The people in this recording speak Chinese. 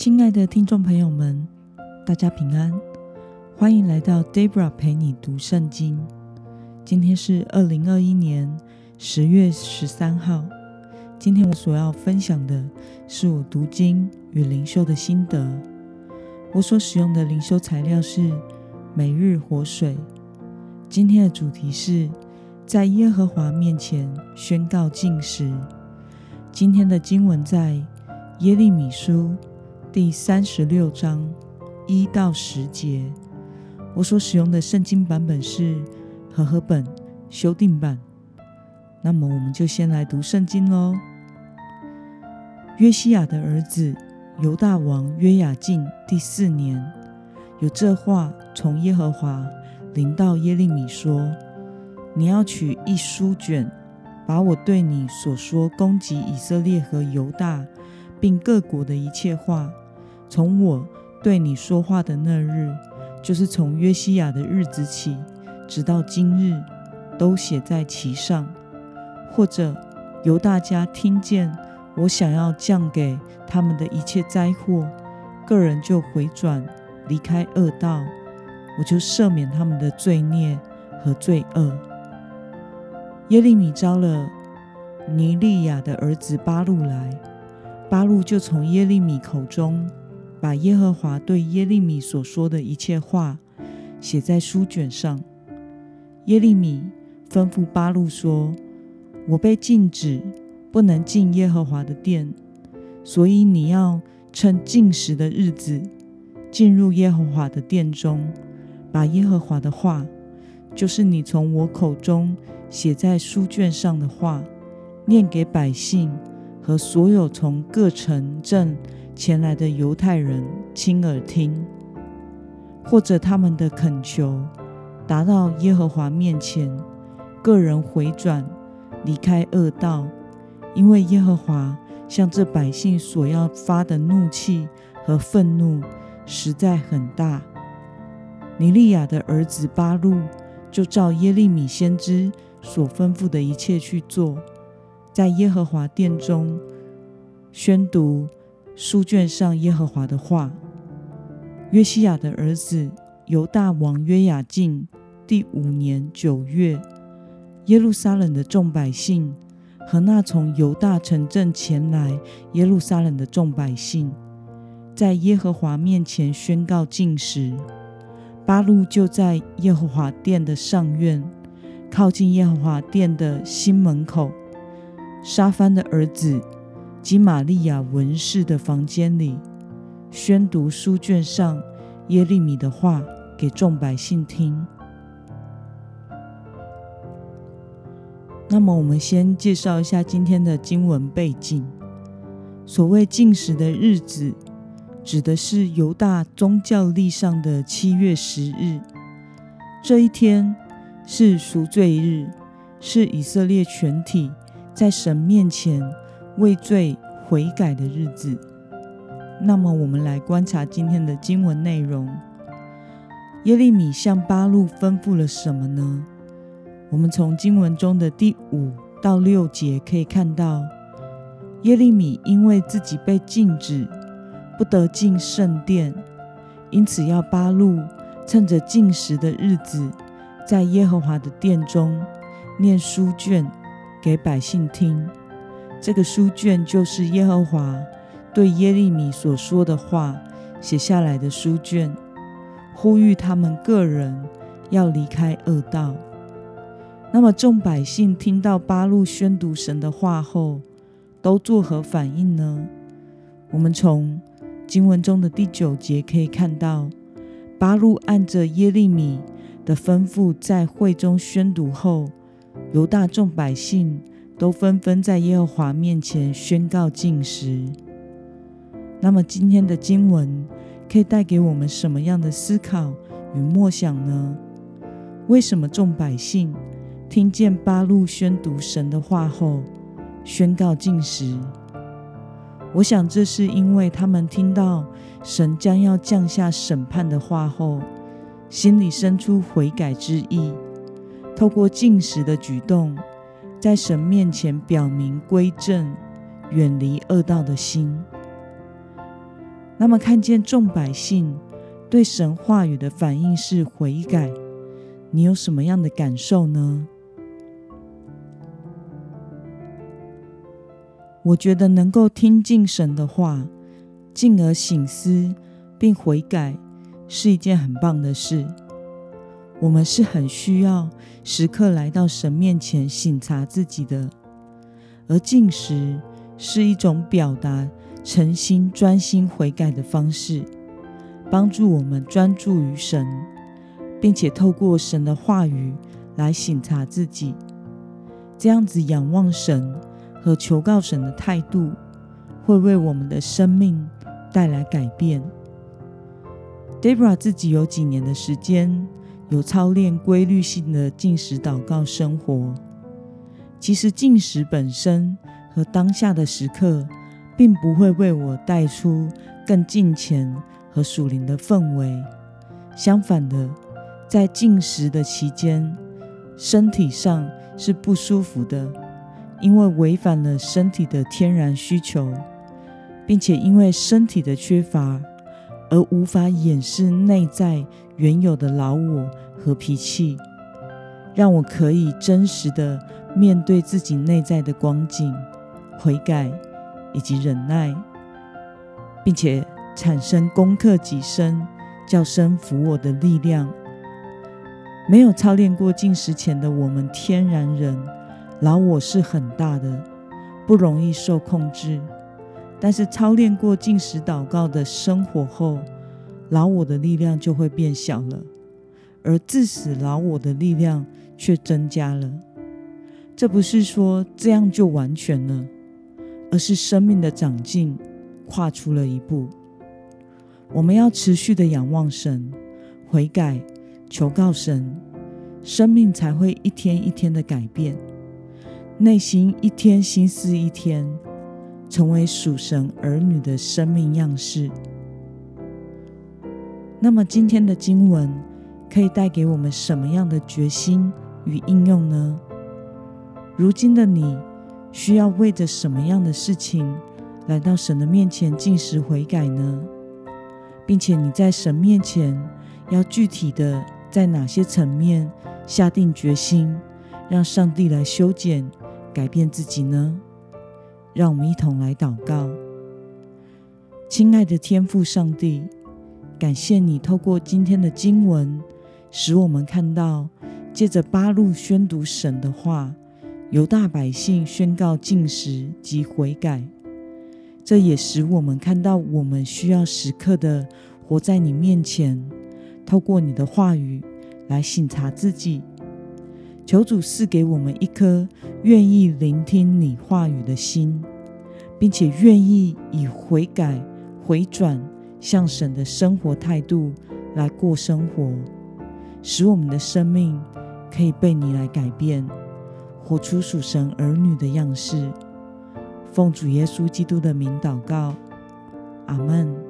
亲爱的听众朋友们，大家平安，欢迎来到 Debra 陪你读圣经。今天是二零二一年十月十三号。今天我所要分享的是我读经与灵修的心得。我所使用的灵修材料是每日活水。今天的主题是在耶和华面前宣告禁食。今天的经文在耶利米书。第三十六章一到十节，我所使用的圣经版本是和合本修订版。那么，我们就先来读圣经喽。约西亚的儿子犹大王约雅敬第四年，有这话从耶和华临到耶利米说：“你要取一书卷，把我对你所说攻击以色列和犹大，并各国的一切话。”从我对你说话的那日，就是从约西亚的日子起，直到今日，都写在其上。或者由大家听见我想要降给他们的一切灾祸，个人就回转离开恶道，我就赦免他们的罪孽和罪恶。耶利米招了尼利亚的儿子巴路来，巴路就从耶利米口中。把耶和华对耶利米所说的一切话写在书卷上。耶利米吩咐巴路说：“我被禁止不能进耶和华的殿，所以你要趁禁食的日子进入耶和华的殿中，把耶和华的话，就是你从我口中写在书卷上的话，念给百姓和所有从各城镇。”前来的犹太人亲耳听，或者他们的恳求达到耶和华面前，个人回转离开恶道，因为耶和华向这百姓所要发的怒气和愤怒实在很大。尼利亚的儿子巴路就照耶利米先知所吩咐的一切去做，在耶和华殿中宣读。书卷上耶和华的话。约西亚的儿子犹大王约雅敬第五年九月，耶路撒冷的众百姓和那从犹大城镇前来耶路撒冷的众百姓，在耶和华面前宣告禁食。巴路就在耶和华殿的上院，靠近耶和华殿的新门口。沙番的儿子。及玛利亚文士的房间里，宣读书卷上耶利米的话给众百姓听。那么，我们先介绍一下今天的经文背景。所谓禁食的日子，指的是犹大宗教历上的七月十日。这一天是赎罪日，是以色列全体在神面前。畏罪悔改的日子。那么，我们来观察今天的经文内容。耶利米向巴路吩咐了什么呢？我们从经文中的第五到六节可以看到，耶利米因为自己被禁止不得进圣殿，因此要巴路趁着禁食的日子，在耶和华的殿中念书卷给百姓听。这个书卷就是耶和华对耶利米所说的话写下来的书卷，呼吁他们个人要离开恶道。那么众百姓听到八路宣读神的话后，都作何反应呢？我们从经文中的第九节可以看到，八路按着耶利米的吩咐在会中宣读后，由大众百姓。都纷纷在耶和华面前宣告禁食。那么，今天的经文可以带给我们什么样的思考与默想呢？为什么众百姓听见八路宣读神的话后宣告禁食？我想，这是因为他们听到神将要降下审判的话后，心里生出悔改之意，透过禁食的举动。在神面前表明归正、远离恶道的心。那么，看见众百姓对神话语的反应是悔改，你有什么样的感受呢？我觉得能够听进神的话，进而醒思并悔改，是一件很棒的事。我们是很需要时刻来到神面前省察自己的，而进食是一种表达诚心专心悔改的方式，帮助我们专注于神，并且透过神的话语来省察自己。这样子仰望神和求告神的态度，会为我们的生命带来改变。Debra 自己有几年的时间。有操练规律性的进食祷告生活，其实进食本身和当下的时刻，并不会为我带出更近前和属灵的氛围。相反的，在进食的期间，身体上是不舒服的，因为违反了身体的天然需求，并且因为身体的缺乏。而无法掩饰内在原有的老我和脾气，让我可以真实的面对自己内在的光景、悔改以及忍耐，并且产生攻克己身、叫声服我的力量。没有操练过进食前的我们天然人，老我是很大的，不容易受控制。但是操练过进食祷告的生活后，老我的力量就会变小了，而致死老我的力量却增加了。这不是说这样就完全了，而是生命的长进跨出了一步。我们要持续的仰望神，悔改，求告神，生命才会一天一天的改变，内心一天心思一天。成为属神儿女的生命样式。那么，今天的经文可以带给我们什么样的决心与应用呢？如今的你需要为着什么样的事情来到神的面前进食悔改呢？并且你在神面前要具体的在哪些层面下定决心，让上帝来修剪、改变自己呢？让我们一同来祷告，亲爱的天父上帝，感谢你透过今天的经文，使我们看到借着八路宣读神的话，犹大百姓宣告进食及悔改。这也使我们看到，我们需要时刻的活在你面前，透过你的话语来省察自己。求主赐给我们一颗愿意聆听你话语的心，并且愿意以悔改、回转向神的生活态度来过生活，使我们的生命可以被你来改变，活出属神儿女的样式。奉主耶稣基督的名祷告，阿门。